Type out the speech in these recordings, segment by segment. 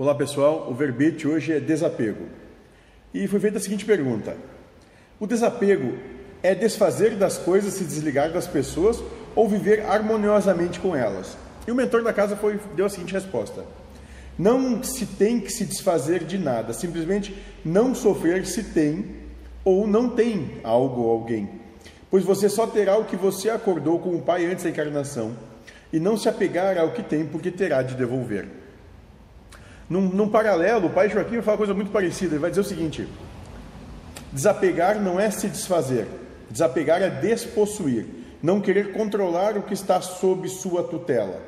Olá pessoal, o verbete hoje é desapego. E foi feita a seguinte pergunta: O desapego é desfazer das coisas, se desligar das pessoas ou viver harmoniosamente com elas? E o mentor da casa foi, deu a seguinte resposta: Não se tem que se desfazer de nada, simplesmente não sofrer se tem ou não tem algo ou alguém. Pois você só terá o que você acordou com o Pai antes da encarnação, e não se apegar ao que tem, porque terá de devolver. Num, num paralelo, o pai Joaquim vai falar uma coisa muito parecida. Ele vai dizer o seguinte: desapegar não é se desfazer, desapegar é despossuir, não querer controlar o que está sob sua tutela.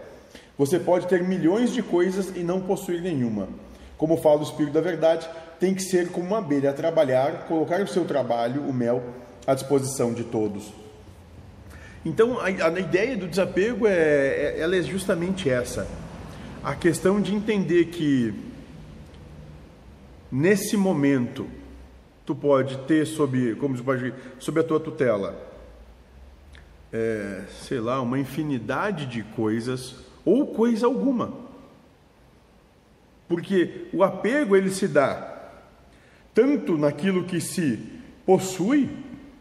Você pode ter milhões de coisas e não possuir nenhuma. Como fala o Espírito da Verdade, tem que ser como uma abelha, trabalhar, colocar o seu trabalho, o mel, à disposição de todos. Então, a, a ideia do desapego é, é, ela é justamente essa a questão de entender que nesse momento tu pode ter sob, como se pode, sob a tua tutela, é, sei lá, uma infinidade de coisas ou coisa alguma. Porque o apego ele se dá tanto naquilo que se possui,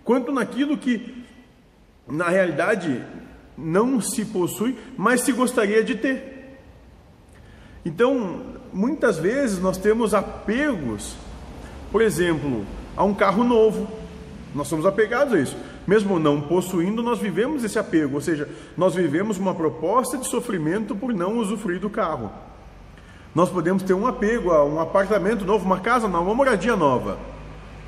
quanto naquilo que na realidade não se possui, mas se gostaria de ter. Então, muitas vezes nós temos apegos, por exemplo, a um carro novo. Nós somos apegados a isso. Mesmo não possuindo, nós vivemos esse apego, ou seja, nós vivemos uma proposta de sofrimento por não usufruir do carro. Nós podemos ter um apego a um apartamento novo, uma casa nova, uma moradia nova.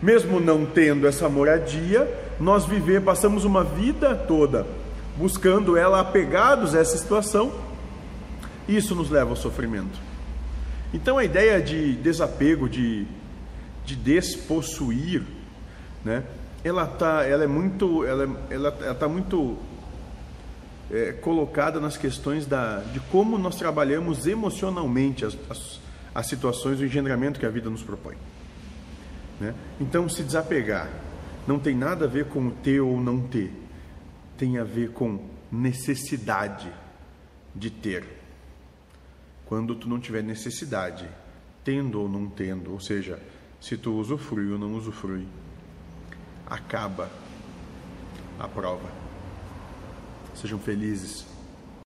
Mesmo não tendo essa moradia, nós vivemos, passamos uma vida toda buscando ela apegados a essa situação isso nos leva ao sofrimento. Então a ideia de desapego, de, de despossuir, né? Ela tá, ela é muito, ela, ela, ela tá muito é, colocada nas questões da, de como nós trabalhamos emocionalmente as, as, as situações do engendramento que a vida nos propõe. Né? Então, se desapegar não tem nada a ver com ter ou não ter, tem a ver com necessidade de ter quando tu não tiver necessidade, tendo ou não tendo, ou seja, se tu usufrui ou não usufrui, acaba a prova. Sejam felizes.